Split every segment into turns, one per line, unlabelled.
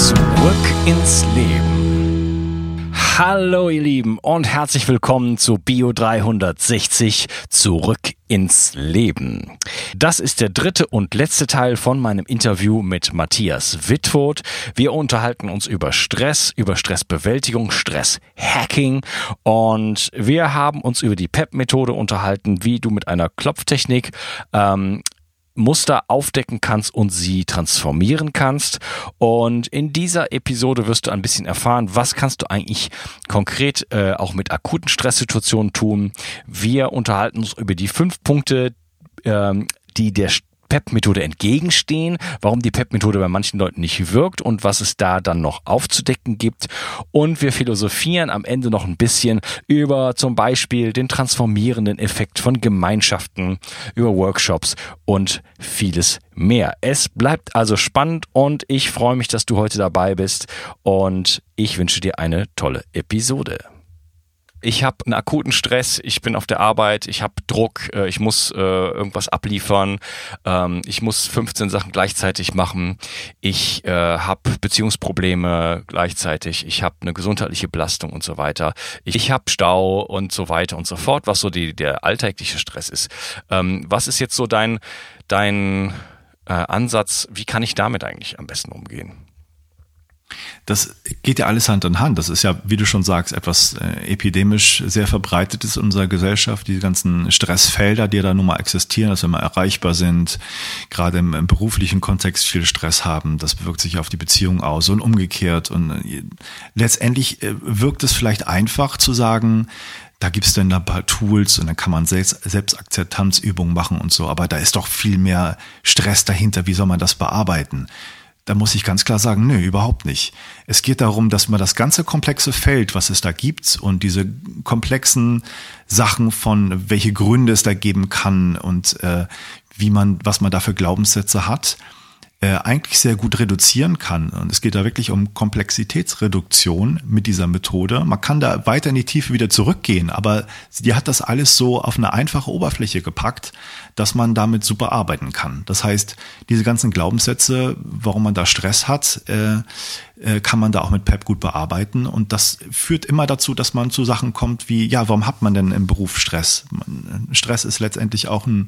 Zurück ins Leben. Hallo ihr Lieben und herzlich willkommen zu Bio 360 zurück ins Leben. Das ist der dritte und letzte Teil von meinem Interview mit Matthias Wittwoth. Wir unterhalten uns über Stress, über Stressbewältigung, Stresshacking und wir haben uns über die PEP-Methode unterhalten, wie du mit einer Klopftechnik ähm, Muster aufdecken kannst und sie transformieren kannst. Und in dieser Episode wirst du ein bisschen erfahren, was kannst du eigentlich konkret äh, auch mit akuten Stresssituationen tun. Wir unterhalten uns über die fünf Punkte, ähm, die der PEP-Methode entgegenstehen, warum die PEP-Methode bei manchen Leuten nicht wirkt und was es da dann noch aufzudecken gibt. Und wir philosophieren am Ende noch ein bisschen über zum Beispiel den transformierenden Effekt von Gemeinschaften, über Workshops und vieles mehr. Es bleibt also spannend und ich freue mich, dass du heute dabei bist und ich wünsche dir eine tolle Episode ich habe einen akuten Stress, ich bin auf der Arbeit, ich habe Druck, äh, ich muss äh, irgendwas abliefern, ähm, ich muss 15 Sachen gleichzeitig machen, ich äh, habe Beziehungsprobleme gleichzeitig, ich habe eine gesundheitliche Belastung und so weiter, ich, ich habe Stau und so weiter und so fort, was so die, der alltägliche Stress ist. Ähm, was ist jetzt so dein, dein äh, Ansatz, wie kann ich damit eigentlich am besten umgehen?
Das geht ja alles Hand in Hand. Das ist ja, wie du schon sagst, etwas äh, epidemisch sehr verbreitetes in unserer Gesellschaft. Die ganzen Stressfelder, die da nun mal existieren, dass wir mal erreichbar sind, gerade im, im, beruflichen Kontext viel Stress haben, das wirkt sich auf die Beziehung aus und umgekehrt. Und äh, letztendlich äh, wirkt es vielleicht einfach zu sagen, da gibt's dann ein paar Tools und dann kann man Selbst Selbstakzeptanzübungen machen und so, aber da ist doch viel mehr Stress dahinter. Wie soll man das bearbeiten? Da muss ich ganz klar sagen, nö, überhaupt nicht. Es geht darum, dass man das ganze komplexe Feld, was es da gibt und diese komplexen Sachen von welche Gründe es da geben kann und äh, wie man, was man da für Glaubenssätze hat, äh, eigentlich sehr gut reduzieren kann. Und es geht da wirklich um Komplexitätsreduktion mit dieser Methode. Man kann da weiter in die Tiefe wieder zurückgehen, aber die hat das alles so auf eine einfache Oberfläche gepackt, dass man damit super arbeiten kann. Das heißt, diese ganzen Glaubenssätze, warum man da Stress hat, äh, äh, kann man da auch mit PEP gut bearbeiten. Und das führt immer dazu, dass man zu Sachen kommt wie, ja, warum hat man denn im Beruf Stress? Stress ist letztendlich auch ein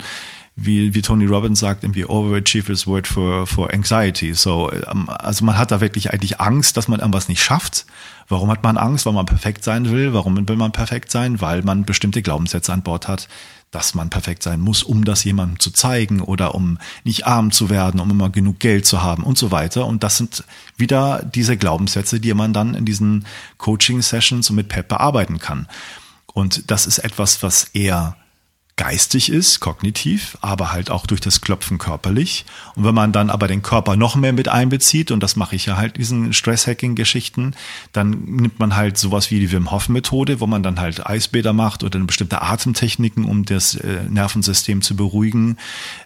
wie, wie Tony Robbins sagt, irgendwie overachievers word for, for anxiety. So, ähm, also man hat da wirklich eigentlich Angst, dass man irgendwas nicht schafft. Warum hat man Angst? Weil man perfekt sein will. Warum will man perfekt sein? Weil man bestimmte Glaubenssätze an Bord hat, dass man perfekt sein muss, um das jemandem zu zeigen oder um nicht arm zu werden, um immer genug Geld zu haben und so weiter. Und das sind wieder diese Glaubenssätze, die man dann in diesen Coaching-Sessions mit Pep bearbeiten kann. Und das ist etwas, was eher geistig ist, kognitiv, aber halt auch durch das Klopfen körperlich. Und wenn man dann aber den Körper noch mehr mit einbezieht, und das mache ich ja halt diesen Stress-Hacking-Geschichten, dann nimmt man halt sowas wie die Wim Hof-Methode, wo man dann halt Eisbäder macht oder bestimmte Atemtechniken, um das äh, Nervensystem zu beruhigen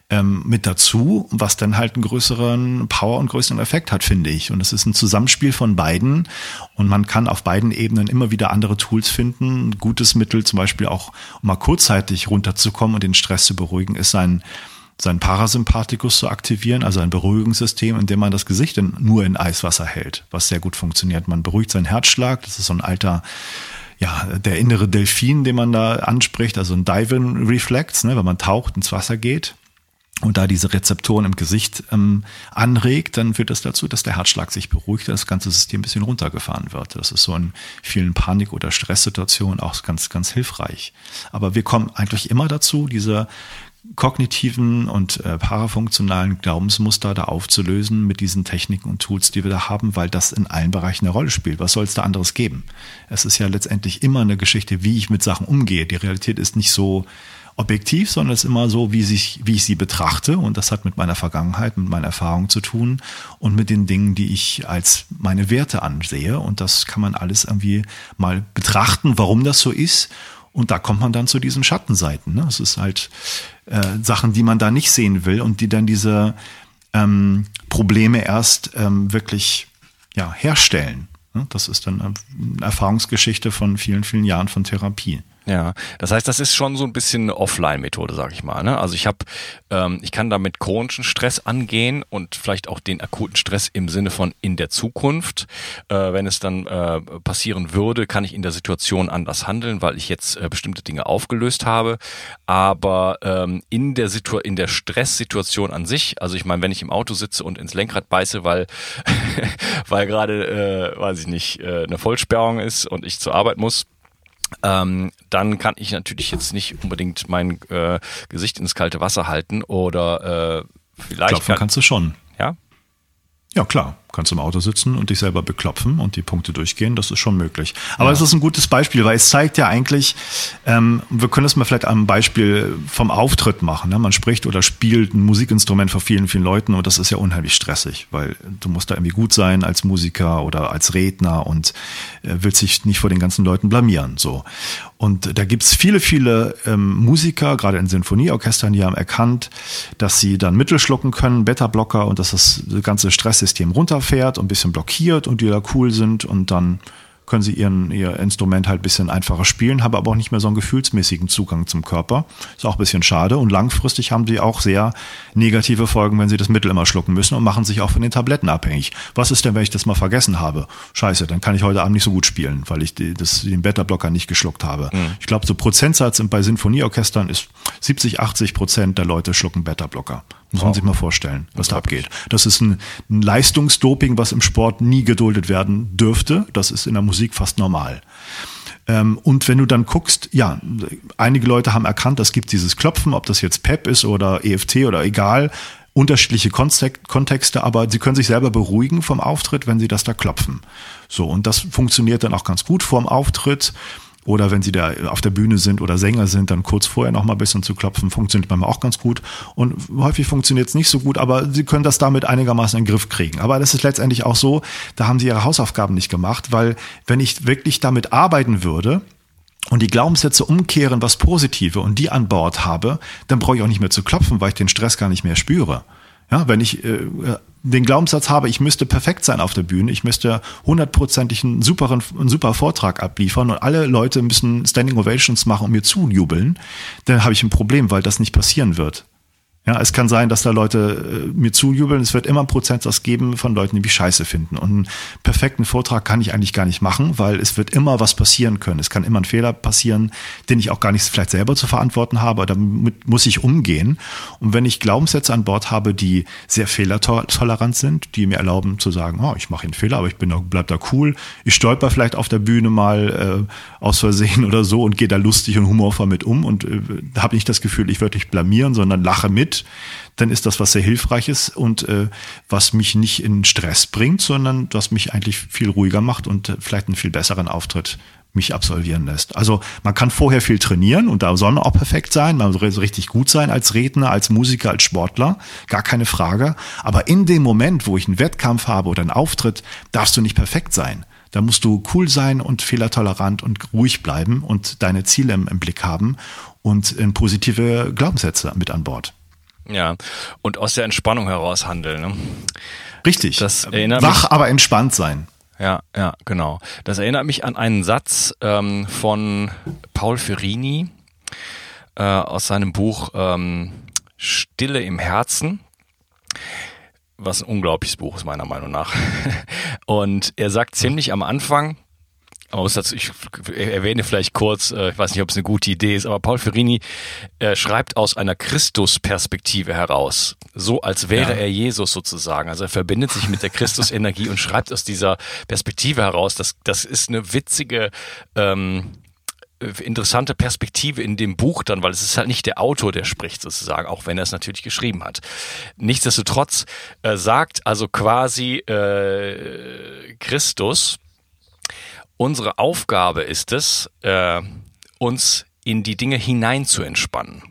ähm, mit dazu, was dann halt einen größeren Power und größeren Effekt hat, finde ich. Und es ist ein Zusammenspiel von beiden und man kann auf beiden Ebenen immer wieder andere Tools finden. Ein gutes Mittel, zum Beispiel auch, um mal kurzzeitig runterzukommen und den Stress zu beruhigen, ist sein sein Parasympathikus zu aktivieren, also ein Beruhigungssystem, in dem man das Gesicht in, nur in Eiswasser hält, was sehr gut funktioniert. Man beruhigt seinen Herzschlag, das ist so ein alter ja, der innere Delfin, den man da anspricht, also ein Diving Reflex, ne, wenn man taucht ins Wasser geht und da diese Rezeptoren im Gesicht ähm, anregt, dann führt das dazu, dass der Herzschlag sich beruhigt, das ganze System ein bisschen runtergefahren wird. Das ist so in vielen Panik- oder Stresssituationen auch ganz, ganz hilfreich. Aber wir kommen eigentlich immer dazu, diese kognitiven und äh, parafunktionalen Glaubensmuster da aufzulösen mit diesen Techniken und Tools, die wir da haben, weil das in allen Bereichen eine Rolle spielt. Was soll es da anderes geben? Es ist ja letztendlich immer eine Geschichte, wie ich mit Sachen umgehe. Die Realität ist nicht so objektiv, sondern es ist immer so, wie, sich, wie ich sie betrachte. Und das hat mit meiner Vergangenheit, mit meiner Erfahrung zu tun und mit den Dingen, die ich als meine Werte ansehe. Und das kann man alles irgendwie mal betrachten, warum das so ist. Und da kommt man dann zu diesen Schattenseiten. Ne? Es ist halt äh, Sachen, die man da nicht sehen will und die dann diese ähm, Probleme erst ähm, wirklich ja, herstellen. Ne? Das ist dann eine Erfahrungsgeschichte von vielen, vielen Jahren von Therapie.
Ja, das heißt, das ist schon so ein bisschen eine Offline-Methode, sag ich mal. Ne? Also ich habe, ähm, ich kann damit chronischen Stress angehen und vielleicht auch den akuten Stress im Sinne von in der Zukunft. Äh, wenn es dann äh, passieren würde, kann ich in der Situation anders handeln, weil ich jetzt äh, bestimmte Dinge aufgelöst habe. Aber ähm, in der Situ in der Stresssituation an sich, also ich meine, wenn ich im Auto sitze und ins Lenkrad beiße, weil weil gerade, äh, weiß ich nicht, äh, eine Vollsperrung ist und ich zur Arbeit muss ähm, dann kann ich natürlich jetzt nicht unbedingt mein äh, Gesicht ins kalte Wasser halten oder äh, vielleicht.
Klopfen kann, kannst du schon.
Ja?
Ja, klar kannst im Auto sitzen und dich selber beklopfen und die Punkte durchgehen. Das ist schon möglich. Aber es ist ein gutes Beispiel, weil es zeigt ja eigentlich, ähm, wir können das mal vielleicht am Beispiel vom Auftritt machen. Ne? Man spricht oder spielt ein Musikinstrument vor vielen, vielen Leuten und das ist ja unheimlich stressig, weil du musst da irgendwie gut sein als Musiker oder als Redner und äh, willst dich nicht vor den ganzen Leuten blamieren. So. Und da gibt's viele, viele ähm, Musiker, gerade in Sinfonieorchestern, die haben erkannt, dass sie dann Mittel schlucken können, Beta-Blocker und dass das ganze Stresssystem runterfällt fährt und ein bisschen blockiert und die da cool sind und dann können sie ihren, ihr Instrument halt ein bisschen einfacher spielen, haben aber auch nicht mehr so einen gefühlsmäßigen Zugang zum Körper. Ist auch ein bisschen schade. Und langfristig haben sie auch sehr negative Folgen, wenn sie das Mittel immer schlucken müssen und machen sich auch von den Tabletten abhängig. Was ist denn, wenn ich das mal vergessen habe? Scheiße, dann kann ich heute Abend nicht so gut spielen, weil ich die, das, den Beta-Blocker nicht geschluckt habe. Mhm. Ich glaube, so Prozentsatz bei Sinfonieorchestern ist 70, 80 Prozent der Leute schlucken Beta-Blocker. Muss man sich mal vorstellen, was da abgeht. Das ist ein, ein Leistungsdoping, was im Sport nie geduldet werden dürfte. Das ist in der Musik fast normal. Ähm, und wenn du dann guckst, ja, einige Leute haben erkannt, es gibt dieses Klopfen, ob das jetzt PEP ist oder EFT oder egal, unterschiedliche Kontexte, aber sie können sich selber beruhigen vom Auftritt, wenn sie das da klopfen. So, und das funktioniert dann auch ganz gut vorm Auftritt. Oder wenn sie da auf der Bühne sind oder Sänger sind, dann kurz vorher noch mal ein bisschen zu klopfen, funktioniert manchmal auch ganz gut. Und häufig funktioniert es nicht so gut, aber sie können das damit einigermaßen in den Griff kriegen. Aber das ist letztendlich auch so, da haben sie ihre Hausaufgaben nicht gemacht, weil wenn ich wirklich damit arbeiten würde, und die Glaubenssätze umkehren, was Positive und die an Bord habe, dann brauche ich auch nicht mehr zu klopfen, weil ich den Stress gar nicht mehr spüre. Ja, wenn ich äh, den Glaubenssatz habe, ich müsste perfekt sein auf der Bühne, ich müsste hundertprozentig einen super, einen super Vortrag abliefern und alle Leute müssen Standing Ovations machen und mir zujubeln, dann habe ich ein Problem, weil das nicht passieren wird. Ja, es kann sein, dass da Leute äh, mir zujubeln. Es wird immer einen Prozentsatz geben von Leuten, die mich scheiße finden. Und einen perfekten Vortrag kann ich eigentlich gar nicht machen, weil es wird immer was passieren können. Es kann immer ein Fehler passieren, den ich auch gar nicht vielleicht selber zu verantworten habe. Damit muss ich umgehen. Und wenn ich Glaubenssätze an Bord habe, die sehr fehlertolerant sind, die mir erlauben zu sagen, oh, ich mache einen Fehler, aber ich bin da, bleib da cool. Ich stolper vielleicht auf der Bühne mal äh, aus Versehen oder so und gehe da lustig und humorvoll mit um und äh, habe nicht das Gefühl, ich würde dich blamieren, sondern lache mit dann ist das was sehr Hilfreiches und äh, was mich nicht in Stress bringt, sondern was mich eigentlich viel ruhiger macht und äh, vielleicht einen viel besseren Auftritt mich absolvieren lässt. Also man kann vorher viel trainieren und da soll man auch perfekt sein, man soll richtig gut sein als Redner, als Musiker, als Sportler, gar keine Frage. Aber in dem Moment, wo ich einen Wettkampf habe oder einen Auftritt, darfst du nicht perfekt sein. Da musst du cool sein und fehlertolerant und ruhig bleiben und deine Ziele im, im Blick haben und in positive Glaubenssätze mit an Bord.
Ja, und aus der Entspannung heraus handeln. Ne?
Richtig. Das erinnert Wach, mich, aber entspannt sein.
Ja, ja, genau. Das erinnert mich an einen Satz ähm, von Paul Ferrini äh, aus seinem Buch ähm, Stille im Herzen was ein unglaubliches Buch ist meiner Meinung nach. Und er sagt ziemlich am Anfang, man dazu, ich erwähne vielleicht kurz, äh, ich weiß nicht, ob es eine gute Idee ist, aber Paul Ferrini äh, schreibt aus einer Christus-Perspektive heraus, so als wäre ja. er Jesus sozusagen. Also er verbindet sich mit der Christus-Energie und schreibt aus dieser Perspektive heraus. Das, das ist eine witzige, ähm, interessante Perspektive in dem Buch dann, weil es ist halt nicht der Autor, der spricht sozusagen, auch wenn er es natürlich geschrieben hat. Nichtsdestotrotz äh, sagt also quasi äh, Christus, Unsere Aufgabe ist es, äh, uns in die Dinge hinein zu entspannen.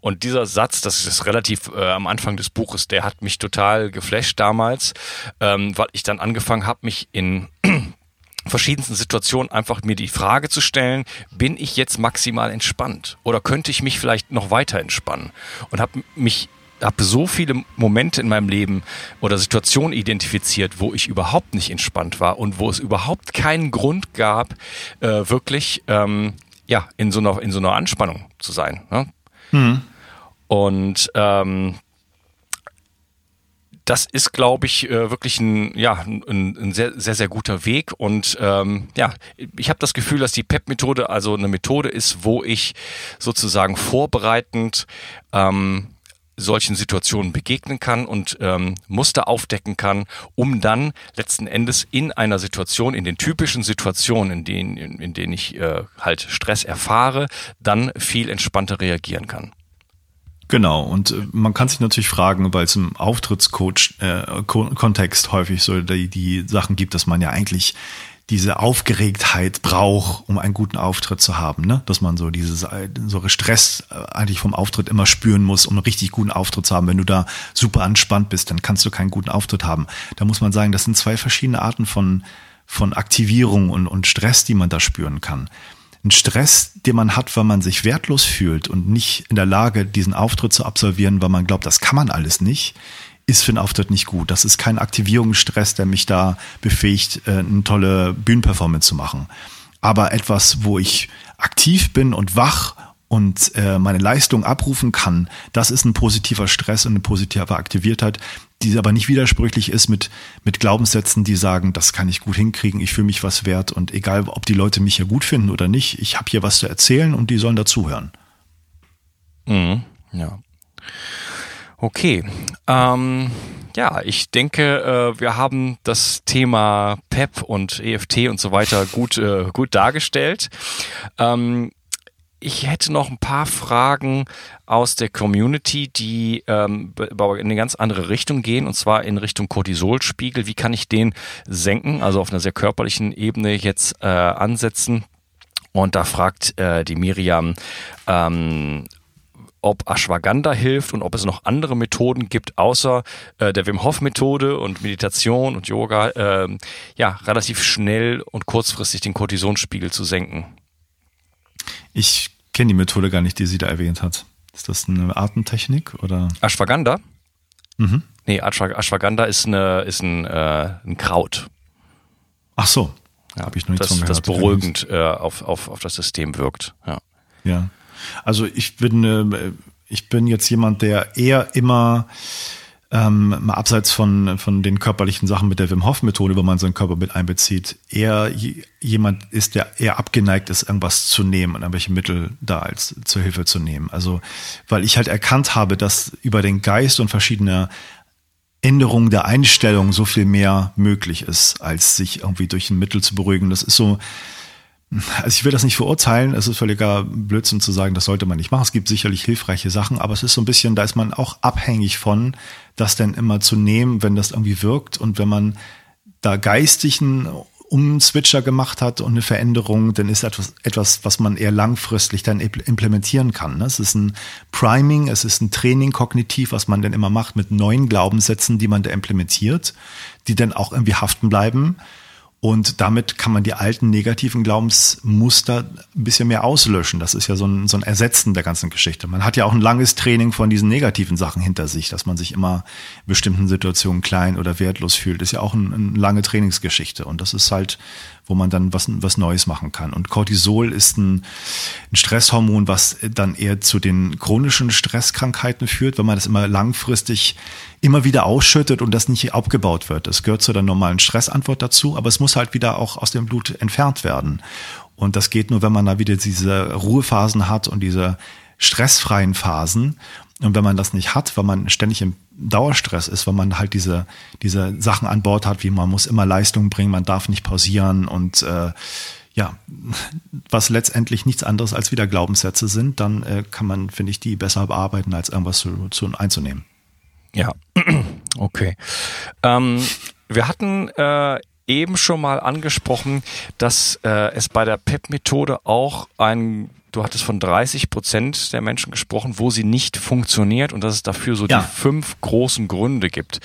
Und dieser Satz, das ist relativ äh, am Anfang des Buches, der hat mich total geflasht damals, ähm, weil ich dann angefangen habe, mich in verschiedensten Situationen einfach mir die Frage zu stellen, bin ich jetzt maximal entspannt oder könnte ich mich vielleicht noch weiter entspannen? Und habe mich habe so viele Momente in meinem Leben oder Situationen identifiziert, wo ich überhaupt nicht entspannt war und wo es überhaupt keinen Grund gab, äh, wirklich ähm, ja in so einer in so einer Anspannung zu sein. Ne? Mhm. Und ähm, das ist, glaube ich, äh, wirklich ein, ja, ein, ein sehr, sehr, sehr guter Weg. Und ähm, ja, ich habe das Gefühl, dass die PEP-Methode also eine Methode ist, wo ich sozusagen vorbereitend ähm, solchen Situationen begegnen kann und ähm, Muster aufdecken kann, um dann letzten Endes in einer Situation, in den typischen Situationen, in denen, in, in denen ich äh, halt Stress erfahre, dann viel entspannter reagieren kann.
Genau, und äh, man kann sich natürlich fragen, weil es im Auftrittskontext äh, häufig so die, die Sachen gibt, dass man ja eigentlich diese Aufgeregtheit braucht, um einen guten Auftritt zu haben, ne? Dass man so dieses so Stress äh, eigentlich vom Auftritt immer spüren muss, um einen richtig guten Auftritt zu haben. Wenn du da super entspannt bist, dann kannst du keinen guten Auftritt haben. Da muss man sagen, das sind zwei verschiedene Arten von von Aktivierung und, und Stress, die man da spüren kann ein Stress, den man hat, weil man sich wertlos fühlt und nicht in der Lage, diesen Auftritt zu absolvieren, weil man glaubt, das kann man alles nicht, ist für einen Auftritt nicht gut. Das ist kein Aktivierungsstress, der mich da befähigt, äh, eine tolle Bühnenperformance zu machen. Aber etwas, wo ich aktiv bin und wach und äh, meine Leistung abrufen kann, das ist ein positiver Stress und eine positive Aktiviertheit, die aber nicht widersprüchlich ist mit, mit Glaubenssätzen, die sagen, das kann ich gut hinkriegen, ich fühle mich was wert und egal, ob die Leute mich ja gut finden oder nicht, ich habe hier was zu erzählen und die sollen dazuhören.
Mhm, ja. Okay. Ähm, ja, ich denke, äh, wir haben das Thema PEP und EFT und so weiter gut, äh, gut dargestellt. Ähm, ich hätte noch ein paar Fragen aus der Community, die ähm, in eine ganz andere Richtung gehen, und zwar in Richtung Cortisolspiegel. Wie kann ich den senken, also auf einer sehr körperlichen Ebene jetzt äh, ansetzen? Und da fragt äh, die Miriam, ähm, ob Ashwagandha hilft und ob es noch andere Methoden gibt, außer äh, der Wim Hof Methode und Meditation und Yoga, äh, ja, relativ schnell und kurzfristig den Cortisonspiegel zu senken.
Ich kenne die Methode gar nicht, die sie da erwähnt hat. Ist das eine Atemtechnik oder?
Ashwagandha? Mhm. Nee, Ashwagandha ist, eine, ist ein, äh, ein Kraut.
Ach so.
Ja, Habe ich noch nicht das, von gehört. Das beruhigend äh, auf, auf, auf das System wirkt. Ja.
Ja. Also ich bin, äh, ich bin jetzt jemand, der eher immer ähm, mal abseits von, von den körperlichen Sachen mit der Wim Hof Methode, wo man seinen Körper mit einbezieht, eher jemand ist, der eher abgeneigt ist, irgendwas zu nehmen und irgendwelche Mittel da als zur Hilfe zu nehmen. Also, weil ich halt erkannt habe, dass über den Geist und verschiedene Änderungen der Einstellung so viel mehr möglich ist, als sich irgendwie durch ein Mittel zu beruhigen. Das ist so, also ich will das nicht verurteilen, es ist völliger Blödsinn zu sagen, das sollte man nicht machen. Es gibt sicherlich hilfreiche Sachen, aber es ist so ein bisschen, da ist man auch abhängig von, das denn immer zu nehmen, wenn das irgendwie wirkt und wenn man da geistigen Umswitcher gemacht hat und eine Veränderung, dann ist etwas, etwas, was man eher langfristig dann implementieren kann. Ne? Es ist ein Priming, es ist ein Training kognitiv, was man dann immer macht mit neuen Glaubenssätzen, die man da implementiert, die dann auch irgendwie haften bleiben und damit kann man die alten negativen Glaubensmuster ein bisschen mehr auslöschen. Das ist ja so ein, so ein Ersetzen der ganzen Geschichte. Man hat ja auch ein langes Training von diesen negativen Sachen hinter sich, dass man sich immer in bestimmten Situationen klein oder wertlos fühlt. Das ist ja auch eine ein lange Trainingsgeschichte. Und das ist halt wo man dann was, was Neues machen kann. Und Cortisol ist ein, ein Stresshormon, was dann eher zu den chronischen Stresskrankheiten führt, wenn man das immer langfristig immer wieder ausschüttet und das nicht abgebaut wird. Das gehört zu der normalen Stressantwort dazu, aber es muss halt wieder auch aus dem Blut entfernt werden. Und das geht nur, wenn man da wieder diese Ruhephasen hat und diese stressfreien Phasen. Und wenn man das nicht hat, weil man ständig im Dauerstress ist, weil man halt diese, diese Sachen an Bord hat, wie man muss immer Leistung bringen, man darf nicht pausieren und äh, ja, was letztendlich nichts anderes als wieder Glaubenssätze sind, dann äh, kann man, finde ich, die besser bearbeiten, als irgendwas zu, zu einzunehmen.
Ja, okay. Ähm, wir hatten äh, eben schon mal angesprochen, dass äh, es bei der PEP-Methode auch ein du hattest von 30 Prozent der Menschen gesprochen, wo sie nicht funktioniert und dass es dafür so ja. die fünf großen Gründe gibt.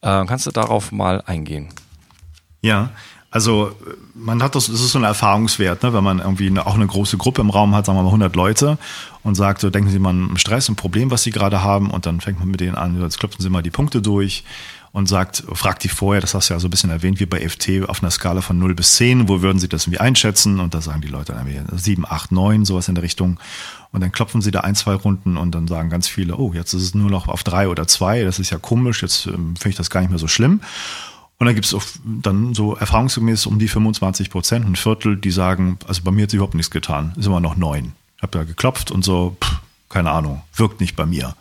Äh, kannst du darauf mal eingehen?
Ja, also man hat das, das ist so ein Erfahrungswert, ne? wenn man irgendwie eine, auch eine große Gruppe im Raum hat, sagen wir mal 100 Leute und sagt, so denken Sie mal ein Stress, ein Problem, was Sie gerade haben und dann fängt man mit denen an, jetzt klopfen Sie mal die Punkte durch und sagt, fragt die vorher, das hast du ja so ein bisschen erwähnt, wie bei FT auf einer Skala von 0 bis 10, wo würden Sie das irgendwie einschätzen? Und da sagen die Leute irgendwie 7, 8, 9, sowas in der Richtung. Und dann klopfen sie da ein, zwei Runden und dann sagen ganz viele, oh, jetzt ist es nur noch auf drei oder zwei, das ist ja komisch, jetzt ähm, finde ich das gar nicht mehr so schlimm. Und dann gibt es dann so erfahrungsgemäß um die 25 Prozent, ein Viertel, die sagen, also bei mir hat sich überhaupt nichts getan, ist immer noch neun. Hab da geklopft und so, pff, keine Ahnung, wirkt nicht bei mir.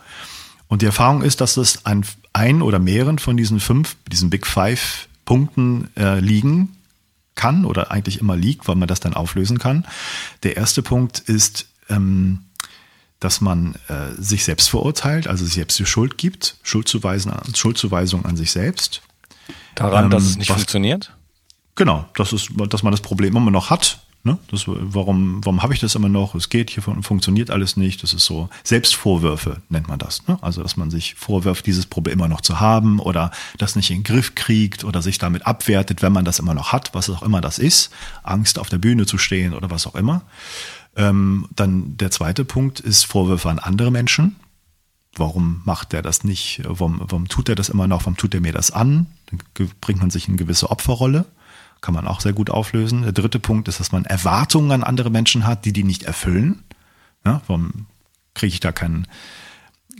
Und die Erfahrung ist, dass es an ein oder mehreren von diesen fünf, diesen Big Five Punkten äh, liegen kann oder eigentlich immer liegt, weil man das dann auflösen kann. Der erste Punkt ist, ähm, dass man äh, sich selbst verurteilt, also sich selbst die Schuld gibt, Schuldzuweisen, Schuldzuweisung an sich selbst.
Daran, ähm, dass es nicht was, funktioniert?
Genau, das ist, dass man das Problem immer noch hat. Ne? Das, warum warum habe ich das immer noch? Es geht hier funktioniert alles nicht. Das ist so Selbstvorwürfe nennt man das. Ne? Also dass man sich vorwirft, dieses Problem immer noch zu haben oder das nicht in den Griff kriegt oder sich damit abwertet, wenn man das immer noch hat, was auch immer das ist. Angst auf der Bühne zu stehen oder was auch immer. Ähm, dann der zweite Punkt ist Vorwürfe an andere Menschen. Warum macht er das nicht? Warum, warum tut er das immer noch? Warum tut er mir das an? Dann bringt man sich in eine gewisse Opferrolle. Kann man auch sehr gut auflösen. Der dritte Punkt ist, dass man Erwartungen an andere Menschen hat, die die nicht erfüllen. Ja, warum kriege ich da kein,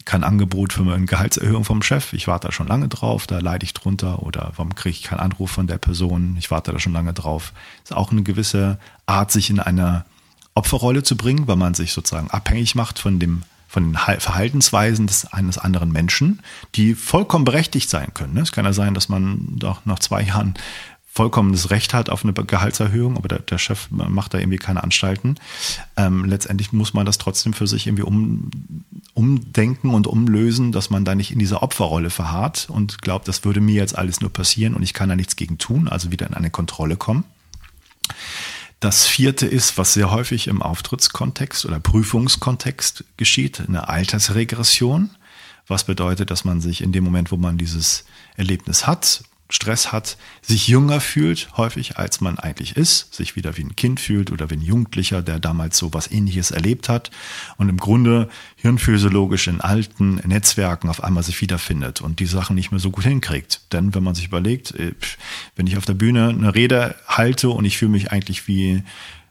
kein Angebot für eine Gehaltserhöhung vom Chef? Ich warte da schon lange drauf, da leide ich drunter. Oder warum kriege ich keinen Anruf von der Person? Ich warte da schon lange drauf. Das ist auch eine gewisse Art, sich in einer Opferrolle zu bringen, weil man sich sozusagen abhängig macht von dem von den Verhaltensweisen des eines anderen Menschen, die vollkommen berechtigt sein können. Es kann ja sein, dass man doch nach zwei Jahren vollkommenes Recht hat auf eine Gehaltserhöhung, aber der, der Chef macht da irgendwie keine Anstalten. Ähm, letztendlich muss man das trotzdem für sich irgendwie um, umdenken und umlösen, dass man da nicht in dieser Opferrolle verharrt und glaubt, das würde mir jetzt alles nur passieren und ich kann da nichts gegen tun, also wieder in eine Kontrolle kommen. Das vierte ist, was sehr häufig im Auftrittskontext oder Prüfungskontext geschieht, eine Altersregression. Was bedeutet, dass man sich in dem Moment, wo man dieses Erlebnis hat, Stress hat, sich jünger fühlt, häufig als man eigentlich ist, sich wieder wie ein Kind fühlt oder wie ein Jugendlicher, der damals so was ähnliches erlebt hat und im Grunde hirnphysiologisch in alten Netzwerken auf einmal sich wiederfindet und die Sachen nicht mehr so gut hinkriegt. Denn wenn man sich überlegt, äh, wenn ich auf der Bühne eine Rede halte und ich fühle mich eigentlich wie,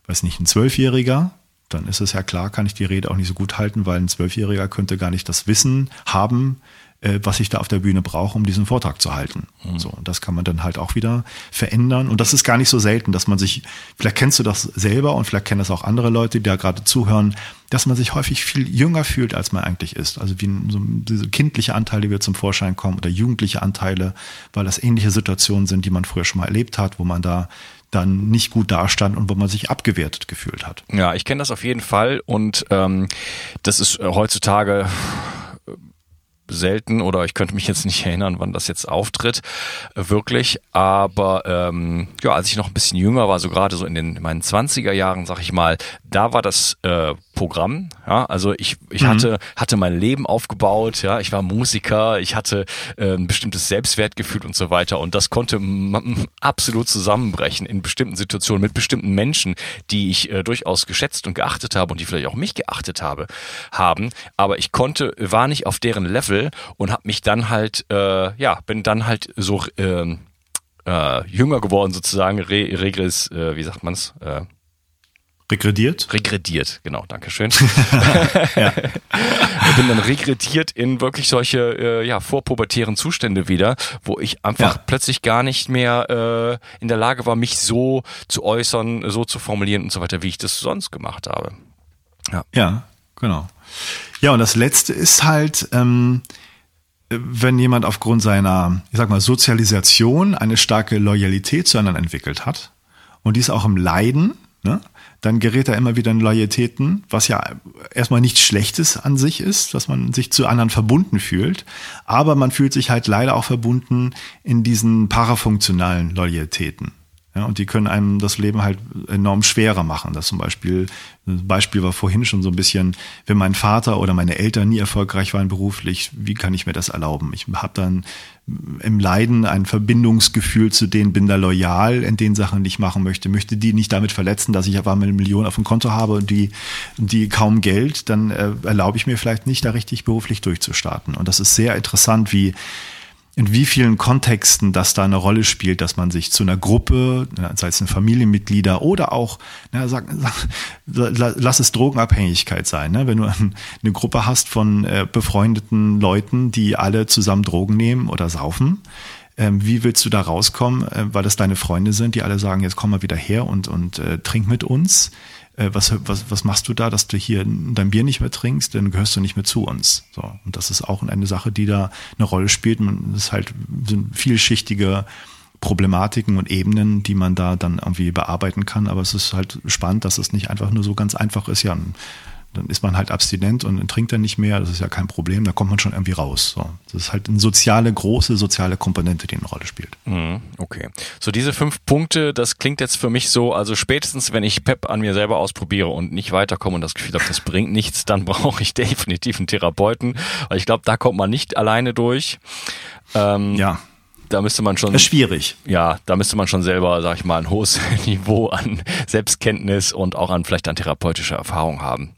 weiß nicht, ein Zwölfjähriger, dann ist es ja klar, kann ich die Rede auch nicht so gut halten, weil ein Zwölfjähriger könnte gar nicht das Wissen haben, äh, was ich da auf der Bühne brauche, um diesen Vortrag zu halten. Mhm. So, und das kann man dann halt auch wieder verändern. Und das ist gar nicht so selten, dass man sich, vielleicht kennst du das selber und vielleicht kennen das auch andere Leute, die da gerade zuhören, dass man sich häufig viel jünger fühlt, als man eigentlich ist. Also wie so diese kindliche Anteile, die wir zum Vorschein kommen, oder jugendliche Anteile, weil das ähnliche Situationen sind, die man früher schon mal erlebt hat, wo man da dann nicht gut dastand und wo man sich abgewertet gefühlt hat.
Ja, ich kenne das auf jeden Fall und ähm, das ist heutzutage selten oder ich könnte mich jetzt nicht erinnern, wann das jetzt auftritt, wirklich. Aber ähm, ja, als ich noch ein bisschen jünger war, so gerade so in den in meinen 20er Jahren, sag ich mal, da war das äh, Programm. Ja, also ich, ich mhm. hatte, hatte mein Leben aufgebaut, ja, ich war Musiker, ich hatte äh, ein bestimmtes Selbstwertgefühl und so weiter. Und das konnte absolut zusammenbrechen in bestimmten Situationen mit bestimmten Menschen, die ich äh, durchaus geschätzt und geachtet habe und die vielleicht auch mich geachtet habe, haben. Aber ich konnte, war nicht auf deren Level und habe mich dann halt, äh, ja, bin dann halt so äh, äh, jünger geworden sozusagen, re regress, äh, wie sagt man's? Äh,
Regrediert?
Regrediert, genau, danke schön. ja. Ich bin dann regrediert in wirklich solche äh, ja, vorpubertären Zustände wieder, wo ich einfach ja. plötzlich gar nicht mehr äh, in der Lage war, mich so zu äußern, so zu formulieren und so weiter, wie ich das sonst gemacht habe.
Ja, ja genau. Ja, und das Letzte ist halt, ähm, wenn jemand aufgrund seiner, ich sag mal, Sozialisation eine starke Loyalität zu anderen entwickelt hat und dies auch im Leiden, ne, dann gerät er immer wieder in Loyalitäten, was ja erstmal nichts Schlechtes an sich ist, dass man sich zu anderen verbunden fühlt. Aber man fühlt sich halt leider auch verbunden in diesen parafunktionalen Loyalitäten. Ja, und die können einem das Leben halt enorm schwerer machen. Das zum Beispiel, ein Beispiel war vorhin schon so ein bisschen, wenn mein Vater oder meine Eltern nie erfolgreich waren beruflich, wie kann ich mir das erlauben? Ich habe dann im Leiden ein Verbindungsgefühl zu denen, bin da loyal in den Sachen, die ich machen möchte, möchte die nicht damit verletzen, dass ich einmal eine Million auf dem Konto habe und die, die kaum Geld, dann äh, erlaube ich mir vielleicht nicht, da richtig beruflich durchzustarten. Und das ist sehr interessant, wie in wie vielen Kontexten das da eine Rolle spielt, dass man sich zu einer Gruppe, sei es eine Familienmitglieder oder auch, na, sag, sag, lass es Drogenabhängigkeit sein, ne? wenn du eine Gruppe hast von äh, befreundeten Leuten, die alle zusammen Drogen nehmen oder saufen, ähm, wie willst du da rauskommen, äh, weil das deine Freunde sind, die alle sagen, jetzt komm mal wieder her und, und äh, trink mit uns äh, was, was, was machst du da, dass du hier dein Bier nicht mehr trinkst, dann gehörst du nicht mehr zu uns. So. Und das ist auch eine Sache, die da eine Rolle spielt. Man ist halt sind vielschichtige Problematiken und Ebenen, die man da dann irgendwie bearbeiten kann. Aber es ist halt spannend, dass es nicht einfach nur so ganz einfach ist. Ja, dann ist man halt abstinent und trinkt dann nicht mehr. Das ist ja kein Problem. Da kommt man schon irgendwie raus. So. Das ist halt eine soziale, große soziale Komponente, die eine Rolle spielt.
Mhm, okay. So diese fünf Punkte, das klingt jetzt für mich so, also spätestens, wenn ich PEP an mir selber ausprobiere und nicht weiterkomme und das Gefühl habe, das bringt nichts, dann brauche ich definitiv einen Therapeuten. Weil ich glaube, da kommt man nicht alleine durch.
Ähm, ja
da müsste man schon.
Das ist schwierig.
Ja, da müsste man schon selber, sag ich mal, ein hohes Niveau an Selbstkenntnis und auch an vielleicht an therapeutischer Erfahrung haben.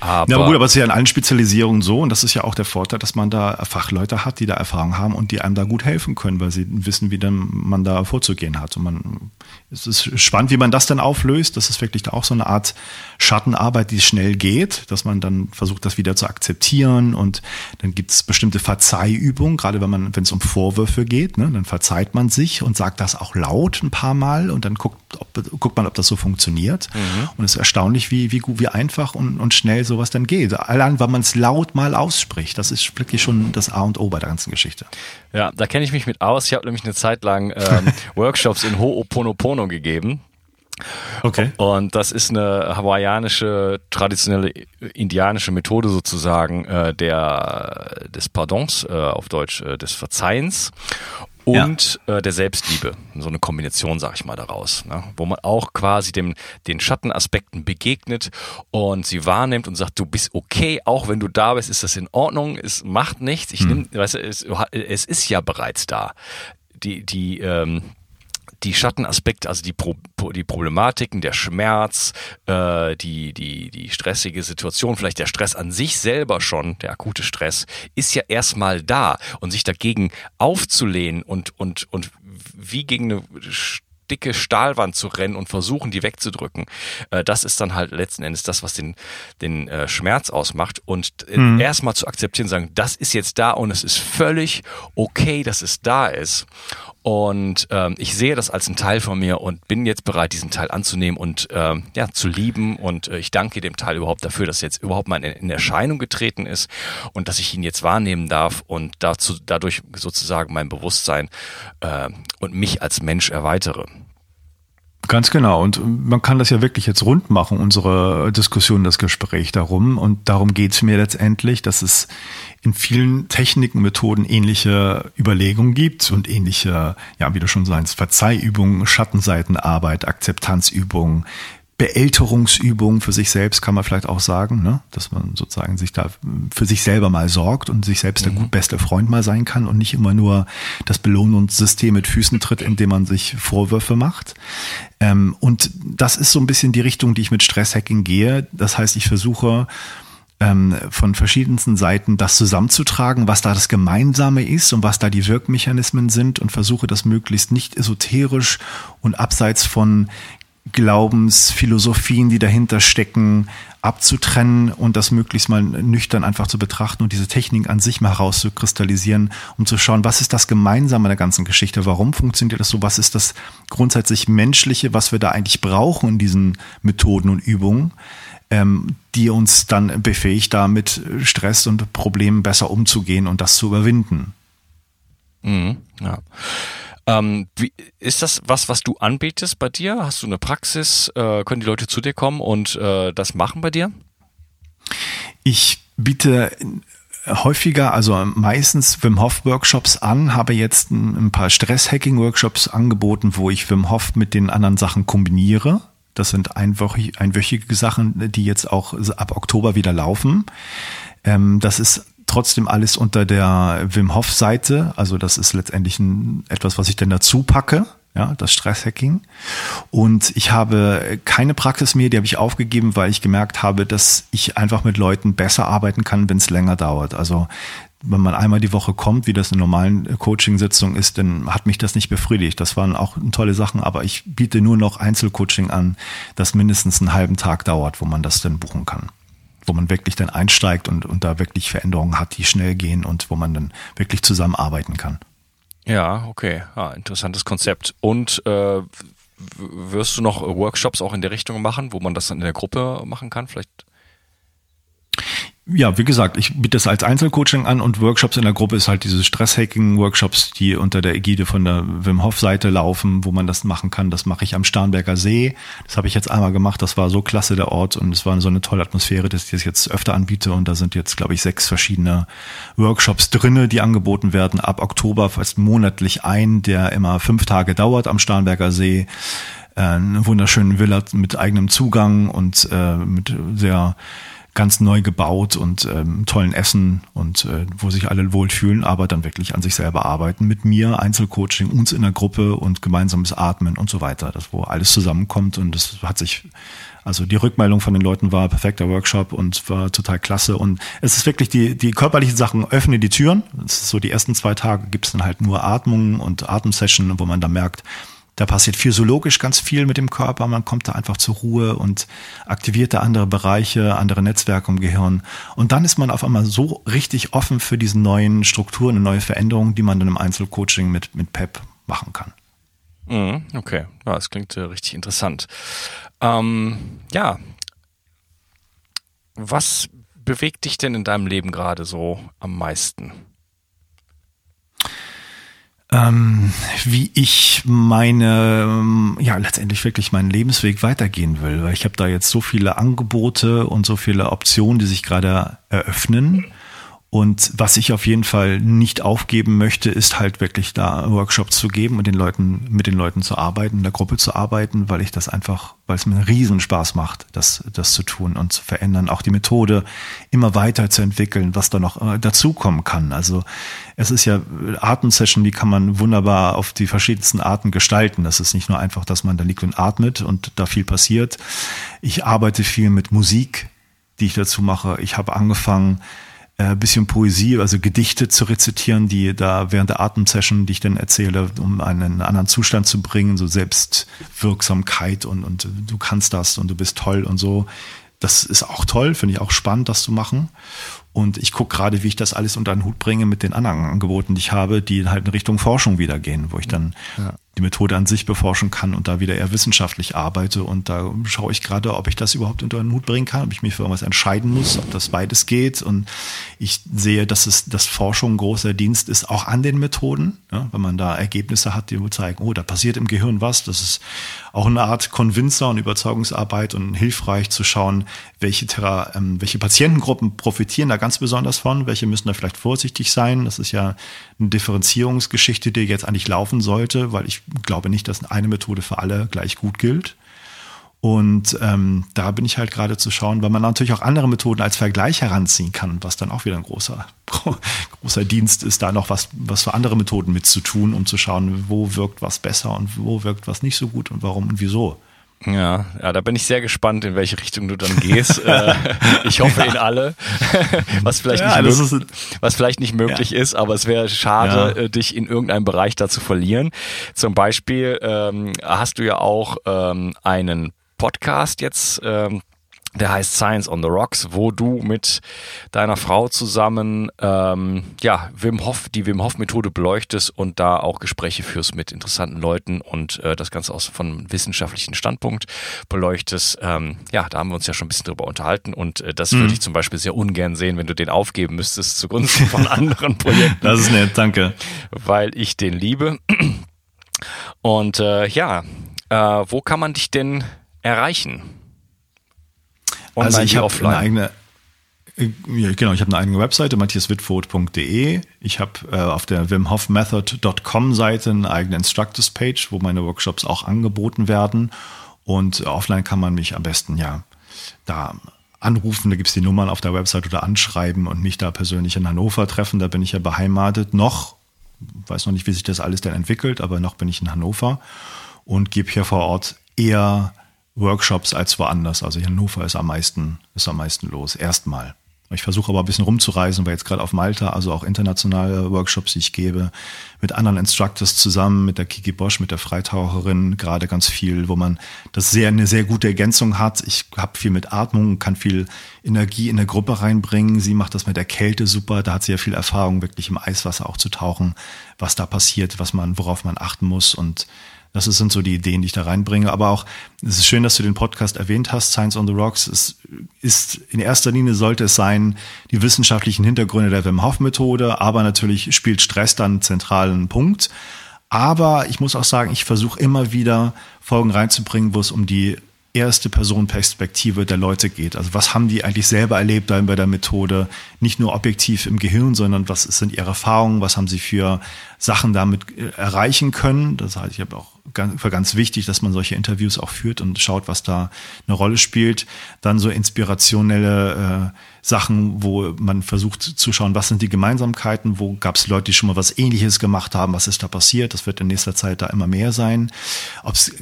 Aber, ja, aber gut, aber es ist ja in allen Spezialisierungen so und das ist ja auch der Vorteil, dass man da Fachleute hat, die da Erfahrung haben und die einem da gut helfen können, weil sie wissen, wie dann man da vorzugehen hat. Und man, es ist spannend, wie man das dann auflöst. Das ist wirklich auch so eine Art Schattenarbeit, die schnell geht, dass man dann versucht, das wieder zu akzeptieren und dann gibt es bestimmte Verzeihübungen, gerade wenn man, wenn es um Vorwürfe geht, ne, dann verzeiht man sich und sagt das auch laut ein paar Mal und dann guckt, ob, guckt man, ob das so funktioniert. Mhm. Und es ist erstaunlich, wie, wie, wie einfach und, und schnell sowas dann geht. Allein, weil man es laut mal ausspricht. Das ist wirklich schon das A und O bei der ganzen Geschichte.
Ja, da kenne ich mich mit aus. Ich habe nämlich eine Zeit lang ähm, Workshops in Ho'oponopono gegeben.
Okay.
Und das ist eine hawaiianische, traditionelle indianische Methode sozusagen äh, der, des Pardons, äh, auf Deutsch äh, des Verzeihens und ja. äh, der Selbstliebe. So eine Kombination, sag ich mal, daraus. Ne? Wo man auch quasi dem, den Schattenaspekten begegnet und sie wahrnimmt und sagt, du bist okay, auch wenn du da bist, ist das in Ordnung, es macht nichts. Ich hm. nehm, weißt du, es, es ist ja bereits da. Die, die, ähm, die Schattenaspekte, also die, Pro, die Problematiken, der Schmerz, äh, die, die, die stressige Situation, vielleicht der Stress an sich selber schon, der akute Stress, ist ja erstmal da. Und sich dagegen aufzulehnen und, und, und wie gegen eine dicke Stahlwand zu rennen und versuchen, die wegzudrücken. Äh, das ist dann halt letzten Endes das, was den, den äh, Schmerz ausmacht. Und äh, mhm. erstmal zu akzeptieren, sagen, das ist jetzt da und es ist völlig okay, dass es da ist. Und ähm, ich sehe das als ein Teil von mir und bin jetzt bereit, diesen Teil anzunehmen und ähm, ja, zu lieben. Und äh, ich danke dem Teil überhaupt dafür, dass jetzt überhaupt mal in, in Erscheinung getreten ist und dass ich ihn jetzt wahrnehmen darf und dazu, dadurch sozusagen mein Bewusstsein äh, und mich als Mensch erweitere.
Ganz genau. Und man kann das ja wirklich jetzt rund machen, unsere Diskussion, das Gespräch darum. Und darum geht es mir letztendlich, dass es in vielen Techniken, Methoden ähnliche Überlegungen gibt und ähnliche, ja, wie du schon sagst, Verzeihübungen, Schattenseitenarbeit, Akzeptanzübungen, Beälterungsübung für sich selbst kann man vielleicht auch sagen, ne? dass man sozusagen sich da für sich selber mal sorgt und sich selbst der mhm. gut beste Freund mal sein kann und nicht immer nur das Belohnungssystem mit Füßen tritt, indem man sich Vorwürfe macht. Ähm, und das ist so ein bisschen die Richtung, die ich mit Stresshacking gehe. Das heißt, ich versuche ähm, von verschiedensten Seiten das zusammenzutragen, was da das Gemeinsame ist und was da die Wirkmechanismen sind und versuche das möglichst nicht esoterisch und abseits von Glaubensphilosophien, die dahinter stecken, abzutrennen und das möglichst mal nüchtern einfach zu betrachten und diese Technik an sich mal herauszukristallisieren, um zu schauen, was ist das Gemeinsame der ganzen Geschichte? Warum funktioniert das so? Was ist das grundsätzlich Menschliche, was wir da eigentlich brauchen in diesen Methoden und Übungen, ähm, die uns dann befähigt, da mit Stress und Problemen besser umzugehen und das zu überwinden?
Mhm, ja. Ähm, wie, ist das was, was du anbietest bei dir? Hast du eine Praxis? Äh, können die Leute zu dir kommen und äh, das machen bei dir?
Ich biete häufiger, also meistens Wim Hof Workshops an, habe jetzt ein, paar Stress-Hacking Workshops angeboten, wo ich Wim Hof mit den anderen Sachen kombiniere. Das sind einwöchige, einwöchige Sachen, die jetzt auch ab Oktober wieder laufen. Ähm, das ist trotzdem alles unter der Wim Hof Seite. Also das ist letztendlich ein, etwas, was ich dann dazu packe ja, das Stresshacking. Und ich habe keine Praxis mehr, die habe ich aufgegeben, weil ich gemerkt habe, dass ich einfach mit Leuten besser arbeiten kann, wenn es länger dauert. Also wenn man einmal die Woche kommt, wie das in normalen Coaching-Sitzungen ist, dann hat mich das nicht befriedigt. Das waren auch tolle Sachen, aber ich biete nur noch Einzelcoaching an, das mindestens einen halben Tag dauert, wo man das dann buchen kann. Wo man wirklich dann einsteigt und, und da wirklich Veränderungen hat, die schnell gehen und wo man dann wirklich zusammenarbeiten kann.
Ja, okay. Ah, interessantes Konzept. Und äh, wirst du noch Workshops auch in der Richtung machen, wo man das dann in der Gruppe machen kann? Vielleicht
ja, wie gesagt, ich biete das als Einzelcoaching an und Workshops in der Gruppe ist halt diese Stresshacking-Workshops, die unter der Ägide von der Wim Hof-Seite laufen, wo man das machen kann. Das mache ich am Starnberger See. Das habe ich jetzt einmal gemacht. Das war so klasse, der Ort. Und es war so eine tolle Atmosphäre, dass ich das jetzt öfter anbiete. Und da sind jetzt, glaube ich, sechs verschiedene Workshops drinne, die angeboten werden. Ab Oktober fast monatlich ein, der immer fünf Tage dauert am Starnberger See. Äh, eine wunderschöne Villa mit eigenem Zugang und äh, mit sehr ganz neu gebaut und ähm, tollen Essen und äh, wo sich alle wohlfühlen, aber dann wirklich an sich selber arbeiten mit mir, Einzelcoaching, uns in der Gruppe und gemeinsames Atmen und so weiter, das wo alles zusammenkommt und das hat sich also die Rückmeldung von den Leuten war perfekter Workshop und war total klasse. Und es ist wirklich die, die körperlichen Sachen öffnen die Türen. Das ist so die ersten zwei Tage gibt's dann halt nur Atmung und Atemsession, wo man da merkt, da passiert physiologisch ganz viel mit dem Körper. Man kommt da einfach zur Ruhe und aktiviert da andere Bereiche, andere Netzwerke im Gehirn. Und dann ist man auf einmal so richtig offen für diese neuen Strukturen und neue Veränderungen, die man dann im Einzelcoaching mit, mit PEP machen kann.
Mhm, okay, ja, das klingt äh, richtig interessant. Ähm, ja, was bewegt dich denn in deinem Leben gerade so am meisten?
Ähm, wie ich meine, ähm, ja, letztendlich wirklich meinen Lebensweg weitergehen will. Weil ich habe da jetzt so viele Angebote und so viele Optionen, die sich gerade eröffnen. Und was ich auf jeden Fall nicht aufgeben möchte, ist halt wirklich da Workshops zu geben und den Leuten, mit den Leuten zu arbeiten, in der Gruppe zu arbeiten, weil ich das einfach, weil es mir einen Riesenspaß macht, das, das zu tun und zu verändern, auch die Methode immer weiter zu entwickeln, was da noch äh, dazukommen kann. Also es ist ja Atemsession, die kann man wunderbar auf die verschiedensten Arten gestalten. Das ist nicht nur einfach, dass man da liegt und atmet und da viel passiert. Ich arbeite viel mit Musik, die ich dazu mache. Ich habe angefangen, äh, bisschen Poesie, also Gedichte zu rezitieren, die da während der Atemsession, die ich dann erzähle, um einen anderen Zustand zu bringen, so Selbstwirksamkeit und, und du kannst das und du bist toll und so. Das ist auch toll, finde ich auch spannend, das zu machen. Und ich gucke gerade, wie ich das alles unter den Hut bringe mit den anderen Angeboten, die ich habe, die halt in Richtung Forschung wieder gehen, wo ich dann ja die Methode an sich beforschen kann und da wieder eher wissenschaftlich arbeite. Und da schaue ich gerade, ob ich das überhaupt unter den Hut bringen kann, ob ich mich für irgendwas entscheiden muss, ob das beides geht. Und ich sehe, dass es, dass Forschung ein großer Dienst ist, auch an den Methoden. Ja, wenn man da Ergebnisse hat, die zeigen, oh, da passiert im Gehirn was. Das ist auch eine Art Convincer und Überzeugungsarbeit und hilfreich zu schauen, welche, Thera ähm, welche Patientengruppen profitieren da ganz besonders von, welche müssen da vielleicht vorsichtig sein. Das ist ja eine Differenzierungsgeschichte, die jetzt eigentlich laufen sollte, weil ich glaube nicht, dass eine Methode für alle gleich gut gilt. Und ähm, da bin ich halt gerade zu schauen, weil man natürlich auch andere Methoden als Vergleich heranziehen kann, was dann auch wieder ein großer, großer Dienst ist, da noch was, was für andere Methoden mitzutun, um zu schauen, wo wirkt was besser und wo wirkt was nicht so gut und warum und wieso.
Ja, ja, da bin ich sehr gespannt, in welche Richtung du dann gehst. Äh, ich hoffe in alle, was vielleicht ja, nicht, möglich, was vielleicht nicht möglich ja. ist, aber es wäre schade, ja. Äh, dich in irgendeinem Bereich da zu verlieren. Zum Beispiel ähm, hast du ja auch ähm, einen Podcast jetzt, ähm, der heißt Science on the Rocks, wo du mit deiner Frau zusammen ähm, ja Wim Hof die Wim Hof Methode beleuchtest und da auch Gespräche führst mit interessanten Leuten und äh, das Ganze aus von wissenschaftlichen Standpunkt beleuchtest. Ähm, ja, da haben wir uns ja schon ein bisschen drüber unterhalten und äh, das mhm. würde ich zum Beispiel sehr ungern sehen, wenn du den aufgeben müsstest zugunsten von anderen Projekten.
Das ist nett, danke.
Weil ich den liebe. Und äh, ja, äh, wo kann man dich denn erreichen?
Online also ich habe eine eigene Äh, ja, genau, ich habe eine eigene Webseite, matthiaswitford.de. Ich habe äh, auf der wimhoffmethod.com Seite eine eigene Instructors Page, wo meine Workshops auch angeboten werden. Und offline kann man mich am besten ja da anrufen, da gibt es die Nummern auf der Website oder anschreiben und mich da persönlich in Hannover treffen. Da bin ich ja beheimatet noch. Weiß noch nicht, wie sich das alles denn entwickelt, aber noch bin ich in Hannover und gebe hier vor Ort eher Workshops als woanders. Also Hannover ist am meisten, ist am meisten los. Erstmal. Ich versuche aber ein bisschen rumzureisen, weil jetzt gerade auf Malta, also auch internationale Workshops, die ich gebe, mit anderen Instructors zusammen, mit der Kiki Bosch, mit der Freitaucherin, gerade ganz viel, wo man das sehr eine sehr gute Ergänzung hat. Ich habe viel mit Atmung, kann viel Energie in der Gruppe reinbringen. Sie macht das mit der Kälte super. Da hat sie ja viel Erfahrung, wirklich im Eiswasser auch zu tauchen, was da passiert, was man, worauf man achten muss und das sind so die Ideen, die ich da reinbringe. Aber auch, es ist schön, dass du den Podcast erwähnt hast, Science on the Rocks. Es ist, in erster Linie sollte es sein, die wissenschaftlichen Hintergründe der Wim Hof Methode, aber natürlich spielt Stress dann einen zentralen Punkt. Aber ich muss auch sagen, ich versuche immer wieder Folgen reinzubringen, wo es um die erste Personenperspektive der Leute geht. Also was haben die eigentlich selber erlebt bei der Methode? Nicht nur objektiv im Gehirn, sondern was sind ihre Erfahrungen? Was haben sie für Sachen damit äh, erreichen können? Das halte ich aber auch für ganz wichtig, dass man solche Interviews auch führt und schaut, was da eine Rolle spielt. Dann so inspirationelle äh, Sachen, wo man versucht zu schauen, was sind die Gemeinsamkeiten, wo gab es Leute, die schon mal was Ähnliches gemacht haben, was ist da passiert. Das wird in nächster Zeit da immer mehr sein.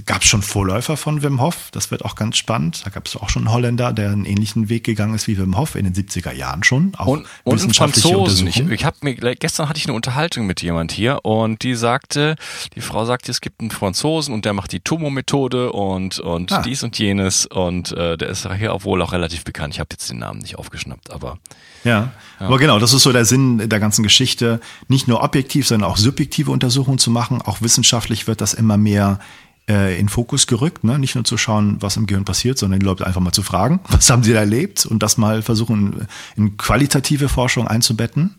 Gab es schon Vorläufer von Wim Hof? Das wird auch ganz spannend. Da gab es auch schon einen Holländer, der einen ähnlichen Weg gegangen ist wie Wim Hof in den 70er Jahren schon.
Auch und, und Franzosen. Ich, ich hab mir, gestern hatte ich eine Unterhaltung mit jemand hier und die sagte, die Frau sagte, es gibt einen Franzosen und der macht die Tomo-Methode und, und ah. dies und jenes und äh, der ist hier auch wohl auch relativ bekannt. Ich habe jetzt den Namen nicht aufgeschnappt geschnappt, aber.
Ja. ja, aber genau, das ist so der Sinn der ganzen Geschichte, nicht nur objektiv, sondern auch subjektive Untersuchungen zu machen. Auch wissenschaftlich wird das immer mehr äh, in Fokus gerückt, ne? nicht nur zu schauen, was im Gehirn passiert, sondern die Leute einfach mal zu fragen, was haben sie da erlebt und das mal versuchen in qualitative Forschung einzubetten.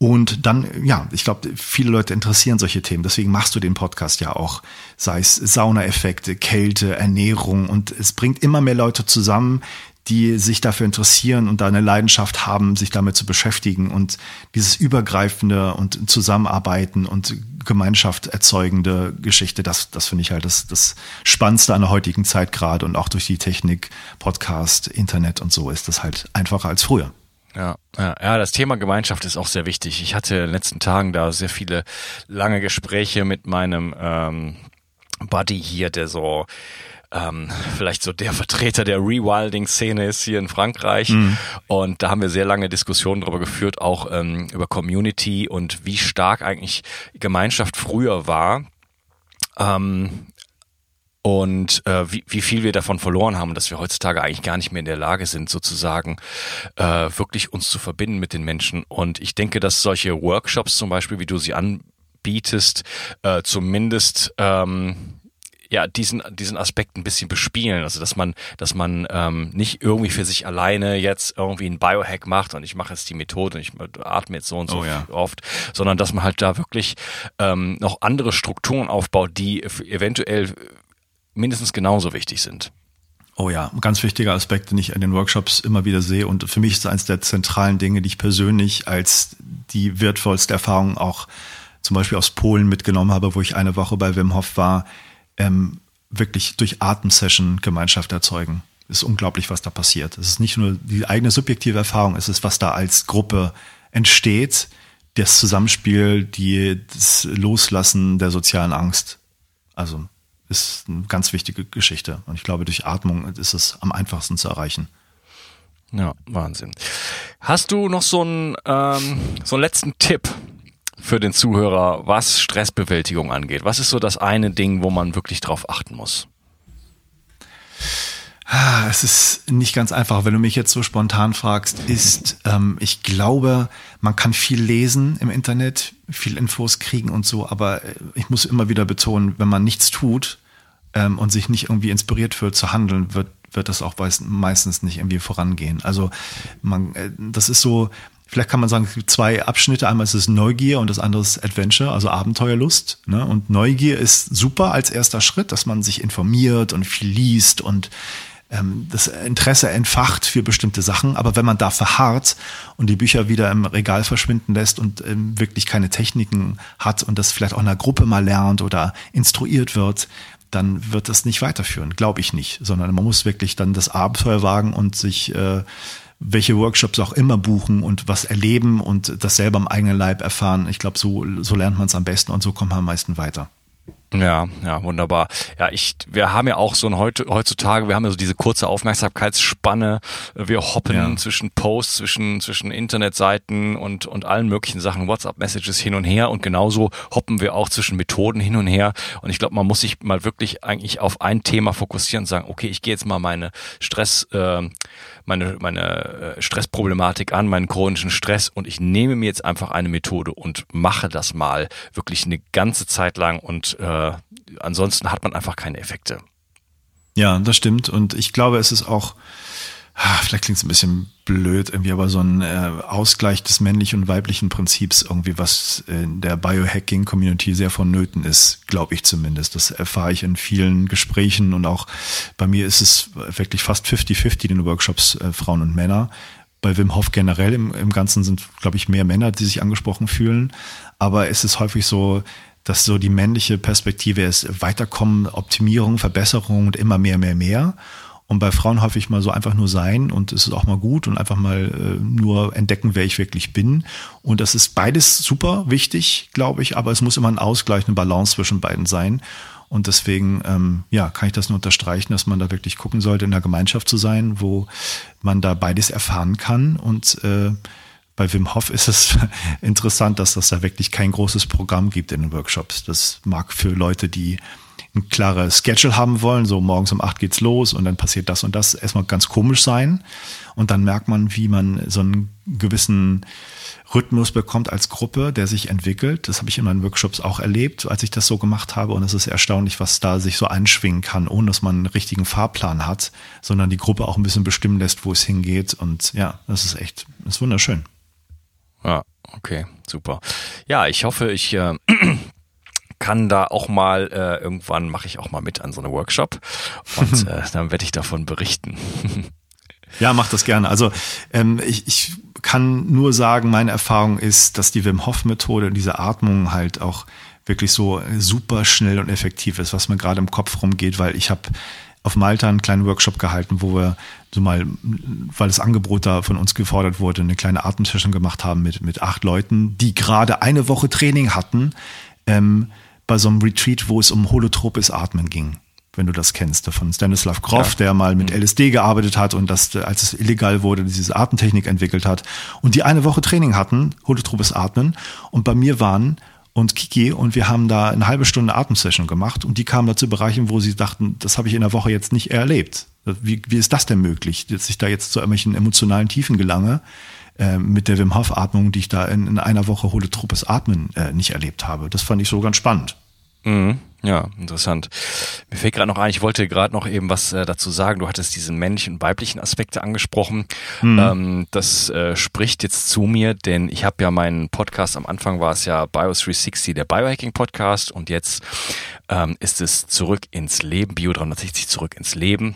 Und dann, ja, ich glaube, viele Leute interessieren solche Themen. Deswegen machst du den Podcast ja auch, sei es Saunaeffekte, Kälte, Ernährung. Und es bringt immer mehr Leute zusammen, die sich dafür interessieren und da eine Leidenschaft haben, sich damit zu beschäftigen und dieses übergreifende und Zusammenarbeiten und Gemeinschaft erzeugende Geschichte, das, das finde ich halt das, das Spannendste an der heutigen Zeit gerade und auch durch die Technik, Podcast, Internet und so ist das halt einfacher als früher.
Ja, ja, ja, das Thema Gemeinschaft ist auch sehr wichtig. Ich hatte in den letzten Tagen da sehr viele lange Gespräche mit meinem ähm, Buddy hier, der so ähm, vielleicht so der Vertreter der Rewilding-Szene ist hier in Frankreich. Mhm. Und da haben wir sehr lange Diskussionen darüber geführt, auch ähm, über Community und wie stark eigentlich Gemeinschaft früher war. Ähm, und äh, wie, wie viel wir davon verloren haben, dass wir heutzutage eigentlich gar nicht mehr in der Lage sind, sozusagen äh, wirklich uns zu verbinden mit den Menschen. Und ich denke, dass solche Workshops zum Beispiel, wie du sie anbietest, äh, zumindest ähm, ja diesen diesen Aspekt ein bisschen bespielen, also dass man dass man ähm, nicht irgendwie für sich alleine jetzt irgendwie ein Biohack macht und ich mache jetzt die Methode und ich atme jetzt so und so oh, ja. oft, sondern dass man halt da wirklich ähm, noch andere Strukturen aufbaut, die eventuell mindestens genauso wichtig sind.
Oh ja, ein ganz wichtiger Aspekt, den ich in den Workshops immer wieder sehe und für mich ist eines der zentralen Dinge, die ich persönlich als die wertvollste Erfahrung auch zum Beispiel aus Polen mitgenommen habe, wo ich eine Woche bei Wim Hof war, ähm, wirklich durch Atemsession Gemeinschaft erzeugen. Ist unglaublich, was da passiert. Es ist nicht nur die eigene subjektive Erfahrung, es ist, was da als Gruppe entsteht, das Zusammenspiel, die, das Loslassen der sozialen Angst. Also ist eine ganz wichtige Geschichte. Und ich glaube, durch Atmung ist es am einfachsten zu erreichen.
Ja, Wahnsinn. Hast du noch so einen, ähm, so einen letzten Tipp für den Zuhörer, was Stressbewältigung angeht? Was ist so das eine Ding, wo man wirklich drauf achten muss?
Ah, es ist nicht ganz einfach, wenn du mich jetzt so spontan fragst, ist, ähm, ich glaube, man kann viel lesen im Internet, viel Infos kriegen und so, aber äh, ich muss immer wieder betonen, wenn man nichts tut ähm, und sich nicht irgendwie inspiriert fühlt zu handeln, wird, wird das auch meistens nicht irgendwie vorangehen. Also man, äh, das ist so, Vielleicht kann man sagen, es gibt zwei Abschnitte. Einmal ist es Neugier und das andere ist Adventure, also Abenteuerlust. Ne? Und Neugier ist super als erster Schritt, dass man sich informiert und viel liest und ähm, das Interesse entfacht für bestimmte Sachen. Aber wenn man da verharrt und die Bücher wieder im Regal verschwinden lässt und ähm, wirklich keine Techniken hat und das vielleicht auch in einer Gruppe mal lernt oder instruiert wird, dann wird das nicht weiterführen, glaube ich nicht, sondern man muss wirklich dann das Abenteuer wagen und sich äh, welche Workshops auch immer buchen und was erleben und das selber am eigenen Leib erfahren. Ich glaube, so, so lernt man es am besten und so kommt man am meisten weiter.
Ja, ja, wunderbar. Ja, ich, wir haben ja auch so ein heute, heutzutage, wir haben ja so diese kurze Aufmerksamkeitsspanne. Wir hoppen ja. zwischen Posts, zwischen, zwischen Internetseiten und, und allen möglichen Sachen, WhatsApp-Messages hin und her und genauso hoppen wir auch zwischen Methoden hin und her. Und ich glaube, man muss sich mal wirklich eigentlich auf ein Thema fokussieren und sagen, okay, ich gehe jetzt mal meine Stress, äh, meine, meine äh, Stressproblematik an, meinen chronischen Stress und ich nehme mir jetzt einfach eine Methode und mache das mal wirklich eine ganze Zeit lang und äh, ansonsten hat man einfach keine Effekte.
Ja, das stimmt. Und ich glaube, es ist auch, vielleicht klingt es ein bisschen blöd, irgendwie, aber so ein äh, Ausgleich des männlichen und weiblichen Prinzips, irgendwie, was in der Biohacking-Community sehr vonnöten ist, glaube ich zumindest. Das erfahre ich in vielen Gesprächen und auch bei mir ist es wirklich fast 50-50 in den Workshops, äh, Frauen und Männer. Bei Wim Hof generell im, im Ganzen sind, glaube ich, mehr Männer, die sich angesprochen fühlen. Aber es ist häufig so, dass so die männliche Perspektive ist Weiterkommen, Optimierung, Verbesserung und immer mehr, mehr, mehr. Und bei Frauen häufig mal so einfach nur sein und es ist auch mal gut und einfach mal äh, nur entdecken, wer ich wirklich bin. Und das ist beides super wichtig, glaube ich, aber es muss immer ein Ausgleich, eine Balance zwischen beiden sein. Und deswegen, ähm, ja, kann ich das nur unterstreichen, dass man da wirklich gucken sollte, in der Gemeinschaft zu sein, wo man da beides erfahren kann und äh, bei Wim Hof ist es interessant, dass das da wirklich kein großes Programm gibt in den Workshops. Das mag für Leute, die ein klares Schedule haben wollen, so morgens um acht geht's los und dann passiert das und das, erstmal ganz komisch sein. Und dann merkt man, wie man so einen gewissen Rhythmus bekommt als Gruppe, der sich entwickelt. Das habe ich in meinen Workshops auch erlebt, als ich das so gemacht habe. Und es ist erstaunlich, was da sich so einschwingen kann, ohne dass man einen richtigen Fahrplan hat, sondern die Gruppe auch ein bisschen bestimmen lässt, wo es hingeht. Und ja, das ist echt, das ist wunderschön.
Ja, okay, super. Ja, ich hoffe, ich äh, kann da auch mal, äh, irgendwann mache ich auch mal mit an so einem Workshop und äh, dann werde ich davon berichten.
ja, mach das gerne. Also ähm, ich, ich kann nur sagen, meine Erfahrung ist, dass die Wim Hof Methode, diese Atmung halt auch wirklich so super schnell und effektiv ist, was mir gerade im Kopf rumgeht, weil ich habe auf Malta einen kleinen Workshop gehalten, wo wir so mal, weil das Angebot da von uns gefordert wurde, eine kleine Atemsession gemacht haben mit, mit acht Leuten, die gerade eine Woche Training hatten, ähm, bei so einem Retreat, wo es um holotropes Atmen ging wenn du das kennst, von Stanislav Grof, ja. der mal mit mhm. LSD gearbeitet hat und das, als es illegal wurde, diese Atemtechnik entwickelt hat und die eine Woche Training hatten, holotropes Atmen und bei mir waren und Kiki und wir haben da eine halbe Stunde Atemsession gemacht und die kamen da zu Bereichen, wo sie dachten, das habe ich in der Woche jetzt nicht erlebt. Wie, wie ist das denn möglich, dass ich da jetzt zu irgendwelchen emotionalen Tiefen gelange äh, mit der Wim Hof Atmung, die ich da in, in einer Woche holotropes Atmen äh, nicht erlebt habe. Das fand ich so ganz spannend.
Mhm. Ja, interessant. Mir fällt gerade noch ein, ich wollte gerade noch eben was äh, dazu sagen. Du hattest diesen männlichen und weiblichen Aspekte angesprochen. Mhm. Ähm, das äh, spricht jetzt zu mir, denn ich habe ja meinen Podcast, am Anfang war es ja Bio360, der Biohacking Podcast und jetzt ähm, ist es zurück ins Leben, Bio 360 zurück ins Leben.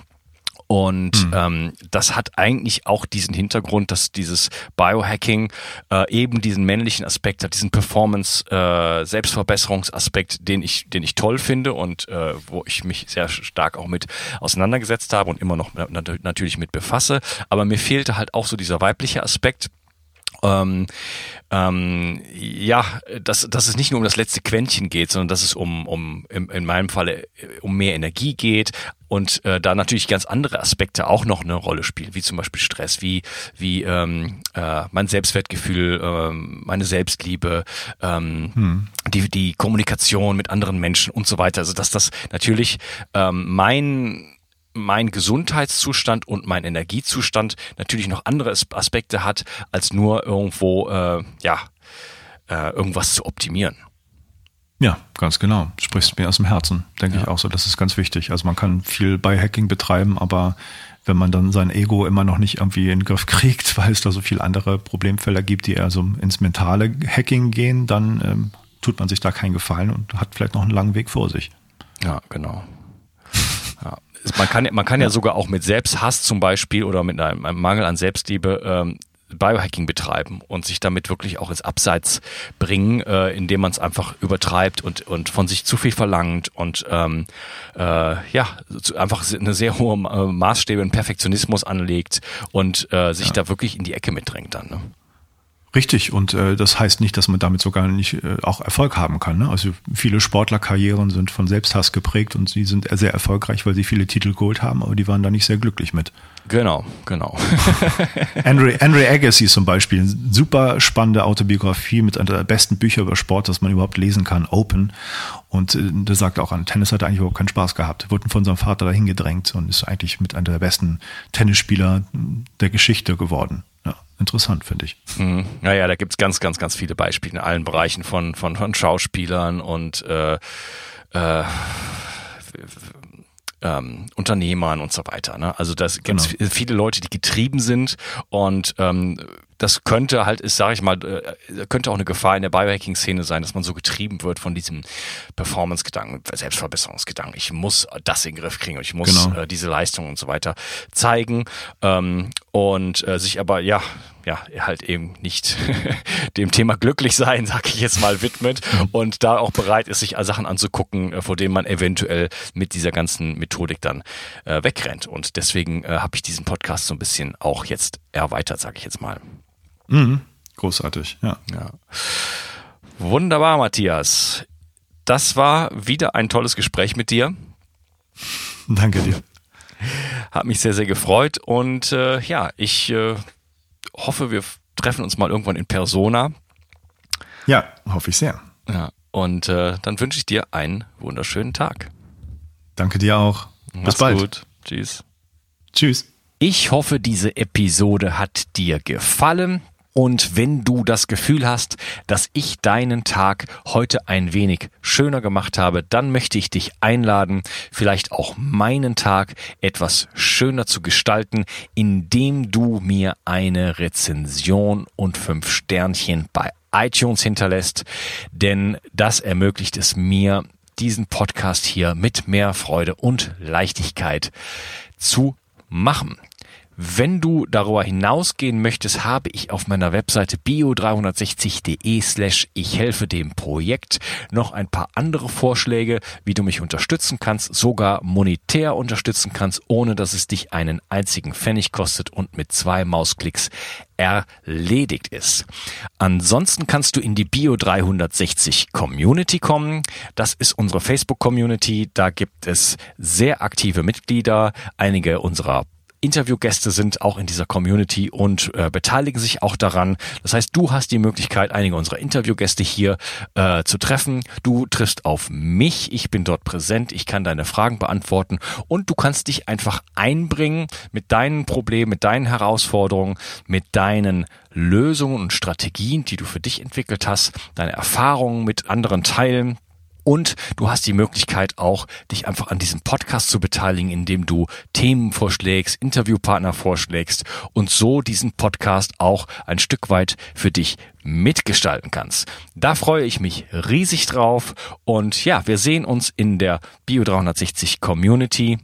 Und mhm. ähm, das hat eigentlich auch diesen Hintergrund, dass dieses Biohacking äh, eben diesen männlichen Aspekt hat, diesen Performance, äh, Selbstverbesserungsaspekt, den ich, den ich toll finde und äh, wo ich mich sehr stark auch mit auseinandergesetzt habe und immer noch natürlich mit befasse. Aber mir fehlte halt auch so dieser weibliche Aspekt ähm, ähm, ja, dass, dass es nicht nur um das letzte Quäntchen geht, sondern dass es um, um in, in meinem Falle um mehr Energie geht und äh, da natürlich ganz andere Aspekte auch noch eine Rolle spielen, wie zum Beispiel Stress, wie, wie ähm, äh, mein Selbstwertgefühl, ähm, meine Selbstliebe, ähm, hm. die, die Kommunikation mit anderen Menschen und so weiter. Also dass das natürlich ähm, mein mein Gesundheitszustand und mein Energiezustand natürlich noch andere Aspekte hat, als nur irgendwo, äh, ja, äh, irgendwas zu optimieren.
Ja, ganz genau. Sprichst mir aus dem Herzen, denke ja. ich auch so. Das ist ganz wichtig. Also man kann viel Biohacking betreiben, aber wenn man dann sein Ego immer noch nicht irgendwie in den Griff kriegt, weil es da so viele andere Problemfelder gibt, die eher so ins mentale Hacking gehen, dann ähm, tut man sich da keinen Gefallen und hat vielleicht noch einen langen Weg vor sich.
Ja, genau. Man kann, man kann ja. ja sogar auch mit Selbsthass zum Beispiel oder mit einem, einem Mangel an Selbstliebe ähm, Biohacking betreiben und sich damit wirklich auch ins Abseits bringen, äh, indem man es einfach übertreibt und, und von sich zu viel verlangt und ähm, äh, ja, einfach eine sehr hohe äh, Maßstäbe, einen Perfektionismus anlegt und äh, sich ja. da wirklich in die Ecke mitdrängt dann. Ne?
Richtig, und äh, das heißt nicht, dass man damit sogar nicht äh, auch Erfolg haben kann. Ne? Also viele Sportlerkarrieren sind von Selbsthass geprägt und sie sind sehr erfolgreich, weil sie viele Titel geholt haben, aber die waren da nicht sehr glücklich mit.
Genau, genau.
Andre, Andre Agassi zum Beispiel, super spannende Autobiografie mit einer der besten Bücher über Sport, das man überhaupt lesen kann, Open. Und äh, der sagt auch, an Tennis hat er eigentlich überhaupt keinen Spaß gehabt. Wurde von seinem Vater dahin gedrängt und ist eigentlich mit einer der besten Tennisspieler der Geschichte geworden interessant, finde ich.
Mhm. Naja, da gibt es ganz, ganz, ganz viele Beispiele in allen Bereichen von, von, von Schauspielern und äh, äh, ähm, Unternehmern und so weiter. Ne? Also das gibt genau. viele Leute, die getrieben sind und ähm, das könnte halt, ist, sage ich mal, äh, könnte auch eine Gefahr in der Biohacking-Szene sein, dass man so getrieben wird von diesem Performance-Gedanken, Selbstverbesserungsgedanken. Ich muss das in den Griff kriegen und ich muss genau. äh, diese Leistung und so weiter zeigen ähm, und äh, sich aber ja ja, halt eben nicht dem Thema glücklich sein, sag ich jetzt mal, widmet und da auch bereit ist, sich Sachen anzugucken, äh, vor denen man eventuell mit dieser ganzen Methodik dann äh, wegrennt. Und deswegen äh, habe ich diesen Podcast so ein bisschen auch jetzt erweitert, sag ich jetzt mal.
Mhm. Großartig, ja.
ja. Wunderbar, Matthias. Das war wieder ein tolles Gespräch mit dir.
Danke dir.
Hat mich sehr, sehr gefreut und äh, ja, ich äh, hoffe, wir treffen uns mal irgendwann in Persona.
Ja, hoffe ich sehr.
Ja, und äh, dann wünsche ich dir einen wunderschönen Tag.
Danke dir auch.
Bis Mach's bald. Gut. Tschüss.
Tschüss.
Ich hoffe, diese Episode hat dir gefallen. Und wenn du das Gefühl hast, dass ich deinen Tag heute ein wenig schöner gemacht habe, dann möchte ich dich einladen, vielleicht auch meinen Tag etwas schöner zu gestalten, indem du mir eine Rezension und fünf Sternchen bei iTunes hinterlässt, denn das ermöglicht es mir, diesen Podcast hier mit mehr Freude und Leichtigkeit zu machen. Wenn du darüber hinausgehen möchtest, habe ich auf meiner Webseite bio360.de slash ich helfe dem Projekt noch ein paar andere Vorschläge, wie du mich unterstützen kannst, sogar monetär unterstützen kannst, ohne dass es dich einen einzigen Pfennig kostet und mit zwei Mausklicks erledigt ist. Ansonsten kannst du in die Bio 360 Community kommen. Das ist unsere Facebook Community. Da gibt es sehr aktive Mitglieder. Einige unserer Interviewgäste sind auch in dieser Community und äh, beteiligen sich auch daran. Das heißt, du hast die Möglichkeit, einige unserer Interviewgäste hier äh, zu treffen. Du triffst auf mich, ich bin dort präsent, ich kann deine Fragen beantworten und du kannst dich einfach einbringen mit deinen Problemen, mit deinen Herausforderungen, mit deinen Lösungen und Strategien, die du für dich entwickelt hast, deine Erfahrungen mit anderen teilen. Und du hast die Möglichkeit auch, dich einfach an diesem Podcast zu beteiligen, indem du Themen vorschlägst, Interviewpartner vorschlägst und so diesen Podcast auch ein Stück weit für dich mitgestalten kannst. Da freue ich mich riesig drauf und ja, wir sehen uns in der Bio 360 Community.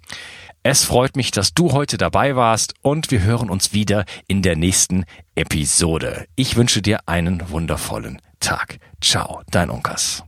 Es freut mich, dass du heute dabei warst und wir hören uns wieder in der nächsten Episode. Ich wünsche dir einen wundervollen Tag. Ciao, dein Unkas.